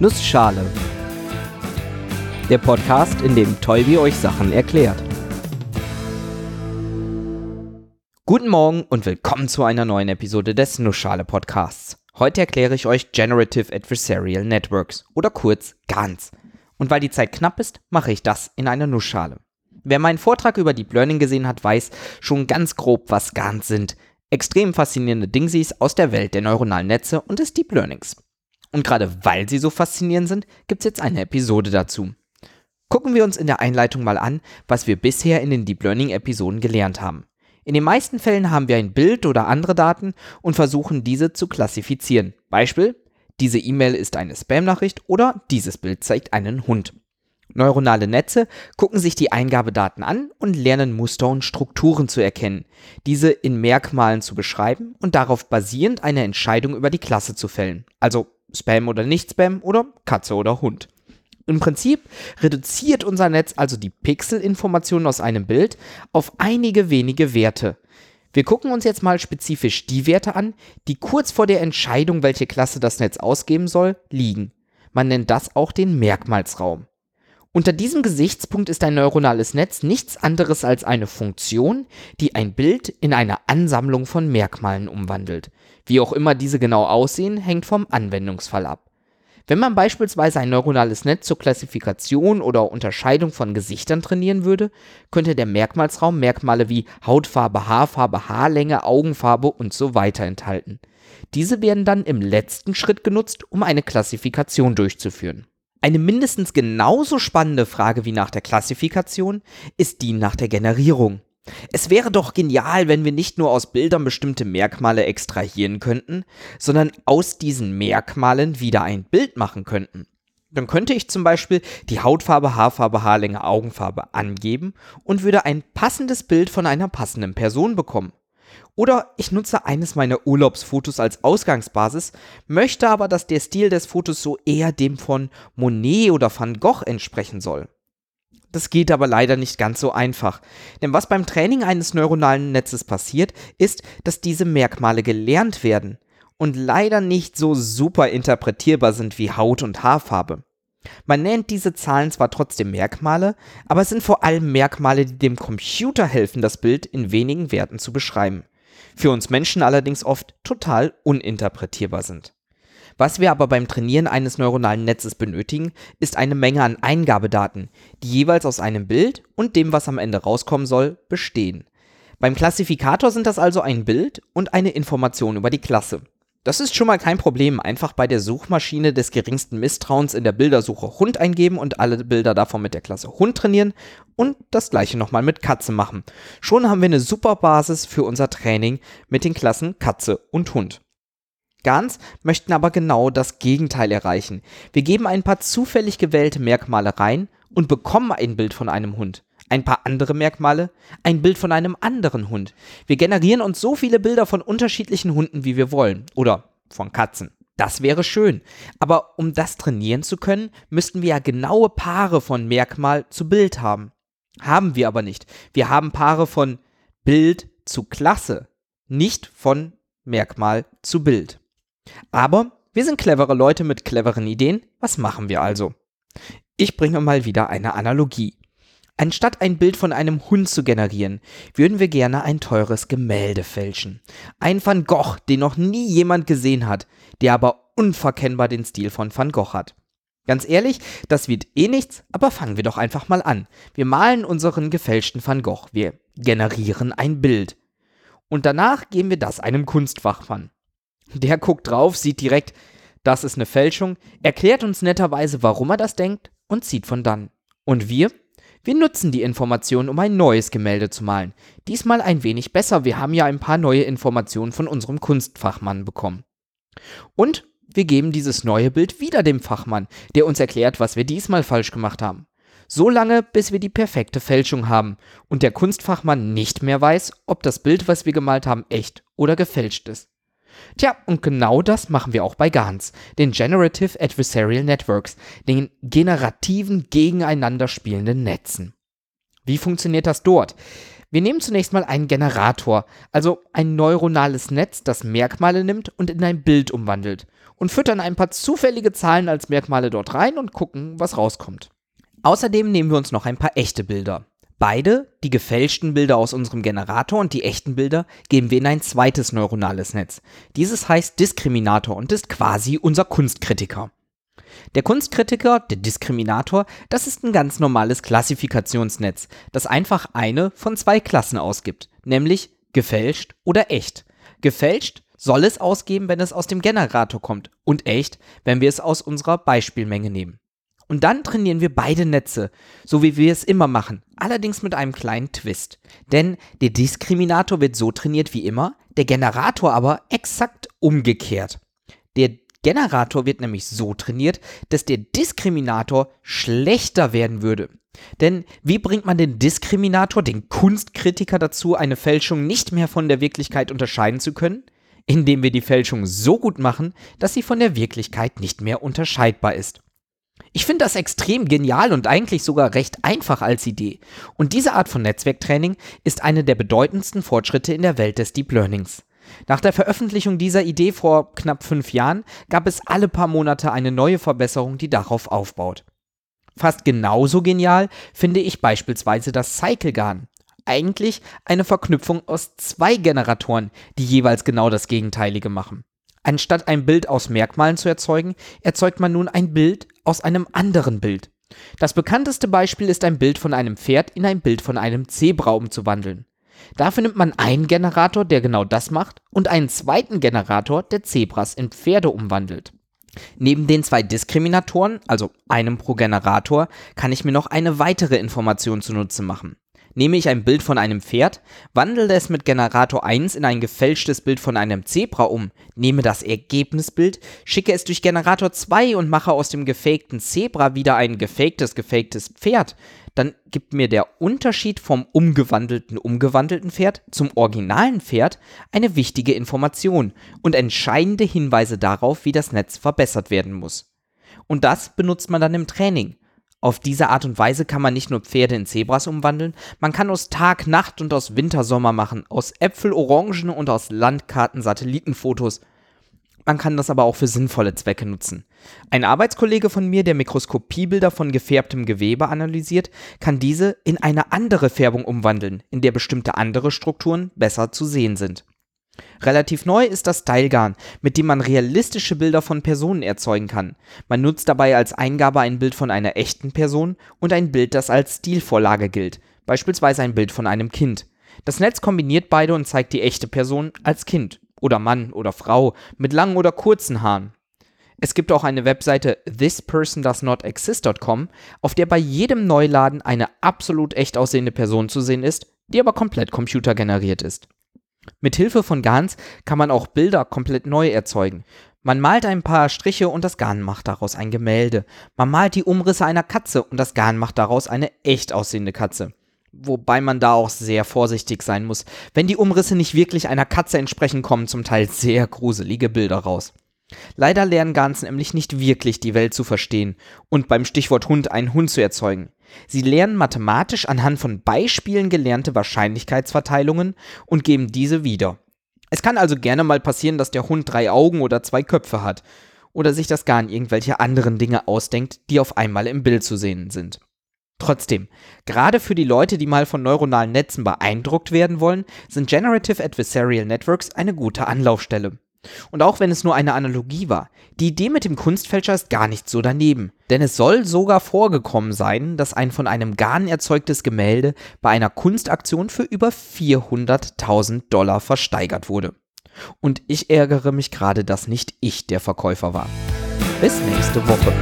Nussschale. Der Podcast, in dem Tolbi euch Sachen erklärt. Guten Morgen und willkommen zu einer neuen Episode des Nussschale Podcasts. Heute erkläre ich euch Generative Adversarial Networks oder kurz GANs. Und weil die Zeit knapp ist, mache ich das in einer Nussschale. Wer meinen Vortrag über Deep Learning gesehen hat, weiß schon ganz grob, was GANs sind. Extrem faszinierende Dingsies aus der Welt der neuronalen Netze und des Deep Learnings. Und gerade weil sie so faszinierend sind, gibt es jetzt eine Episode dazu. Gucken wir uns in der Einleitung mal an, was wir bisher in den Deep Learning Episoden gelernt haben. In den meisten Fällen haben wir ein Bild oder andere Daten und versuchen diese zu klassifizieren. Beispiel, diese E-Mail ist eine Spam-Nachricht oder dieses Bild zeigt einen Hund. Neuronale Netze gucken sich die Eingabedaten an und lernen Muster und Strukturen zu erkennen, diese in Merkmalen zu beschreiben und darauf basierend eine Entscheidung über die Klasse zu fällen. Also Spam oder nicht Spam oder Katze oder Hund. Im Prinzip reduziert unser Netz also die Pixelinformationen aus einem Bild auf einige wenige Werte. Wir gucken uns jetzt mal spezifisch die Werte an, die kurz vor der Entscheidung, welche Klasse das Netz ausgeben soll, liegen. Man nennt das auch den Merkmalsraum. Unter diesem Gesichtspunkt ist ein neuronales Netz nichts anderes als eine Funktion, die ein Bild in eine Ansammlung von Merkmalen umwandelt. Wie auch immer diese genau aussehen, hängt vom Anwendungsfall ab. Wenn man beispielsweise ein neuronales Netz zur Klassifikation oder Unterscheidung von Gesichtern trainieren würde, könnte der Merkmalsraum Merkmale wie Hautfarbe, Haarfarbe, Haarlänge, Augenfarbe und so weiter enthalten. Diese werden dann im letzten Schritt genutzt, um eine Klassifikation durchzuführen. Eine mindestens genauso spannende Frage wie nach der Klassifikation ist die nach der Generierung. Es wäre doch genial, wenn wir nicht nur aus Bildern bestimmte Merkmale extrahieren könnten, sondern aus diesen Merkmalen wieder ein Bild machen könnten. Dann könnte ich zum Beispiel die Hautfarbe, Haarfarbe, Haarlänge, Augenfarbe angeben und würde ein passendes Bild von einer passenden Person bekommen. Oder ich nutze eines meiner Urlaubsfotos als Ausgangsbasis, möchte aber, dass der Stil des Fotos so eher dem von Monet oder Van Gogh entsprechen soll. Das geht aber leider nicht ganz so einfach. Denn was beim Training eines neuronalen Netzes passiert, ist, dass diese Merkmale gelernt werden und leider nicht so super interpretierbar sind wie Haut und Haarfarbe. Man nennt diese Zahlen zwar trotzdem Merkmale, aber es sind vor allem Merkmale, die dem Computer helfen, das Bild in wenigen Werten zu beschreiben. Für uns Menschen allerdings oft total uninterpretierbar sind. Was wir aber beim Trainieren eines neuronalen Netzes benötigen, ist eine Menge an Eingabedaten, die jeweils aus einem Bild und dem, was am Ende rauskommen soll, bestehen. Beim Klassifikator sind das also ein Bild und eine Information über die Klasse. Das ist schon mal kein Problem. Einfach bei der Suchmaschine des geringsten Misstrauens in der Bildersuche Hund eingeben und alle Bilder davon mit der Klasse Hund trainieren und das gleiche nochmal mit Katze machen. Schon haben wir eine super Basis für unser Training mit den Klassen Katze und Hund. Gans möchten aber genau das Gegenteil erreichen. Wir geben ein paar zufällig gewählte Merkmale rein und bekommen ein Bild von einem Hund. Ein paar andere Merkmale, ein Bild von einem anderen Hund. Wir generieren uns so viele Bilder von unterschiedlichen Hunden, wie wir wollen. Oder von Katzen. Das wäre schön. Aber um das trainieren zu können, müssten wir ja genaue Paare von Merkmal zu Bild haben. Haben wir aber nicht. Wir haben Paare von Bild zu Klasse, nicht von Merkmal zu Bild. Aber wir sind clevere Leute mit cleveren Ideen. Was machen wir also? Ich bringe mal wieder eine Analogie. Anstatt ein Bild von einem Hund zu generieren, würden wir gerne ein teures Gemälde fälschen. Ein Van Gogh, den noch nie jemand gesehen hat, der aber unverkennbar den Stil von Van Gogh hat. Ganz ehrlich, das wird eh nichts, aber fangen wir doch einfach mal an. Wir malen unseren gefälschten Van Gogh. Wir generieren ein Bild. Und danach geben wir das einem Kunstfachmann. Der guckt drauf, sieht direkt, das ist eine Fälschung, erklärt uns netterweise, warum er das denkt und zieht von dann. Und wir? Wir nutzen die Informationen, um ein neues Gemälde zu malen. Diesmal ein wenig besser, wir haben ja ein paar neue Informationen von unserem Kunstfachmann bekommen. Und wir geben dieses neue Bild wieder dem Fachmann, der uns erklärt, was wir diesmal falsch gemacht haben. So lange, bis wir die perfekte Fälschung haben und der Kunstfachmann nicht mehr weiß, ob das Bild, was wir gemalt haben, echt oder gefälscht ist. Tja, und genau das machen wir auch bei GANs, den Generative Adversarial Networks, den generativen gegeneinander spielenden Netzen. Wie funktioniert das dort? Wir nehmen zunächst mal einen Generator, also ein neuronales Netz, das Merkmale nimmt und in ein Bild umwandelt. und füttern ein paar zufällige Zahlen als Merkmale dort rein und gucken, was rauskommt. Außerdem nehmen wir uns noch ein paar echte Bilder. Beide, die gefälschten Bilder aus unserem Generator und die echten Bilder, geben wir in ein zweites neuronales Netz. Dieses heißt Diskriminator und ist quasi unser Kunstkritiker. Der Kunstkritiker, der Diskriminator, das ist ein ganz normales Klassifikationsnetz, das einfach eine von zwei Klassen ausgibt, nämlich gefälscht oder echt. Gefälscht soll es ausgeben, wenn es aus dem Generator kommt und echt, wenn wir es aus unserer Beispielmenge nehmen. Und dann trainieren wir beide Netze, so wie wir es immer machen, allerdings mit einem kleinen Twist. Denn der Diskriminator wird so trainiert wie immer, der Generator aber exakt umgekehrt. Der Generator wird nämlich so trainiert, dass der Diskriminator schlechter werden würde. Denn wie bringt man den Diskriminator, den Kunstkritiker dazu, eine Fälschung nicht mehr von der Wirklichkeit unterscheiden zu können? Indem wir die Fälschung so gut machen, dass sie von der Wirklichkeit nicht mehr unterscheidbar ist. Ich finde das extrem genial und eigentlich sogar recht einfach als Idee. Und diese Art von Netzwerktraining ist eine der bedeutendsten Fortschritte in der Welt des Deep Learnings. Nach der Veröffentlichung dieser Idee vor knapp fünf Jahren gab es alle paar Monate eine neue Verbesserung, die darauf aufbaut. Fast genauso genial finde ich beispielsweise das CycleGAN. Eigentlich eine Verknüpfung aus zwei Generatoren, die jeweils genau das Gegenteilige machen. Anstatt ein Bild aus Merkmalen zu erzeugen, erzeugt man nun ein Bild aus einem anderen Bild. Das bekannteste Beispiel ist ein Bild von einem Pferd in ein Bild von einem Zebra umzuwandeln. Dafür nimmt man einen Generator, der genau das macht, und einen zweiten Generator, der Zebras in Pferde umwandelt. Neben den zwei Diskriminatoren, also einem pro Generator, kann ich mir noch eine weitere Information zunutze machen. Nehme ich ein Bild von einem Pferd, wandle es mit Generator 1 in ein gefälschtes Bild von einem Zebra um, nehme das Ergebnisbild, schicke es durch Generator 2 und mache aus dem gefakten Zebra wieder ein gefaktes, gefaktes Pferd, dann gibt mir der Unterschied vom umgewandelten, umgewandelten Pferd zum originalen Pferd eine wichtige Information und entscheidende Hinweise darauf, wie das Netz verbessert werden muss. Und das benutzt man dann im Training. Auf diese Art und Weise kann man nicht nur Pferde in Zebras umwandeln, man kann aus Tag, Nacht und aus Winter Sommer machen, aus Äpfel, Orangen und aus Landkarten Satellitenfotos. Man kann das aber auch für sinnvolle Zwecke nutzen. Ein Arbeitskollege von mir, der Mikroskopiebilder von gefärbtem Gewebe analysiert, kann diese in eine andere Färbung umwandeln, in der bestimmte andere Strukturen besser zu sehen sind. Relativ neu ist das Stylegarn, mit dem man realistische Bilder von Personen erzeugen kann. Man nutzt dabei als Eingabe ein Bild von einer echten Person und ein Bild, das als Stilvorlage gilt, beispielsweise ein Bild von einem Kind. Das Netz kombiniert beide und zeigt die echte Person als Kind oder Mann oder Frau mit langen oder kurzen Haaren. Es gibt auch eine Webseite thispersondoesnotexist.com, auf der bei jedem Neuladen eine absolut echt aussehende Person zu sehen ist, die aber komplett computergeneriert ist. Mit Hilfe von GANs kann man auch Bilder komplett neu erzeugen. Man malt ein paar Striche und das GAN macht daraus ein Gemälde. Man malt die Umrisse einer Katze und das GAN macht daraus eine echt aussehende Katze. Wobei man da auch sehr vorsichtig sein muss. Wenn die Umrisse nicht wirklich einer Katze entsprechen, kommen zum Teil sehr gruselige Bilder raus. Leider lernen Gans nämlich nicht wirklich die Welt zu verstehen und beim Stichwort Hund einen Hund zu erzeugen. Sie lernen mathematisch anhand von Beispielen gelernte Wahrscheinlichkeitsverteilungen und geben diese wieder. Es kann also gerne mal passieren, dass der Hund drei Augen oder zwei Köpfe hat oder sich das Garn irgendwelche anderen Dinge ausdenkt, die auf einmal im Bild zu sehen sind. Trotzdem, gerade für die Leute, die mal von neuronalen Netzen beeindruckt werden wollen, sind Generative Adversarial Networks eine gute Anlaufstelle. Und auch wenn es nur eine Analogie war, die Idee mit dem Kunstfälscher ist gar nicht so daneben. Denn es soll sogar vorgekommen sein, dass ein von einem Garn erzeugtes Gemälde bei einer Kunstaktion für über 400.000 Dollar versteigert wurde. Und ich ärgere mich gerade, dass nicht ich der Verkäufer war. Bis nächste Woche.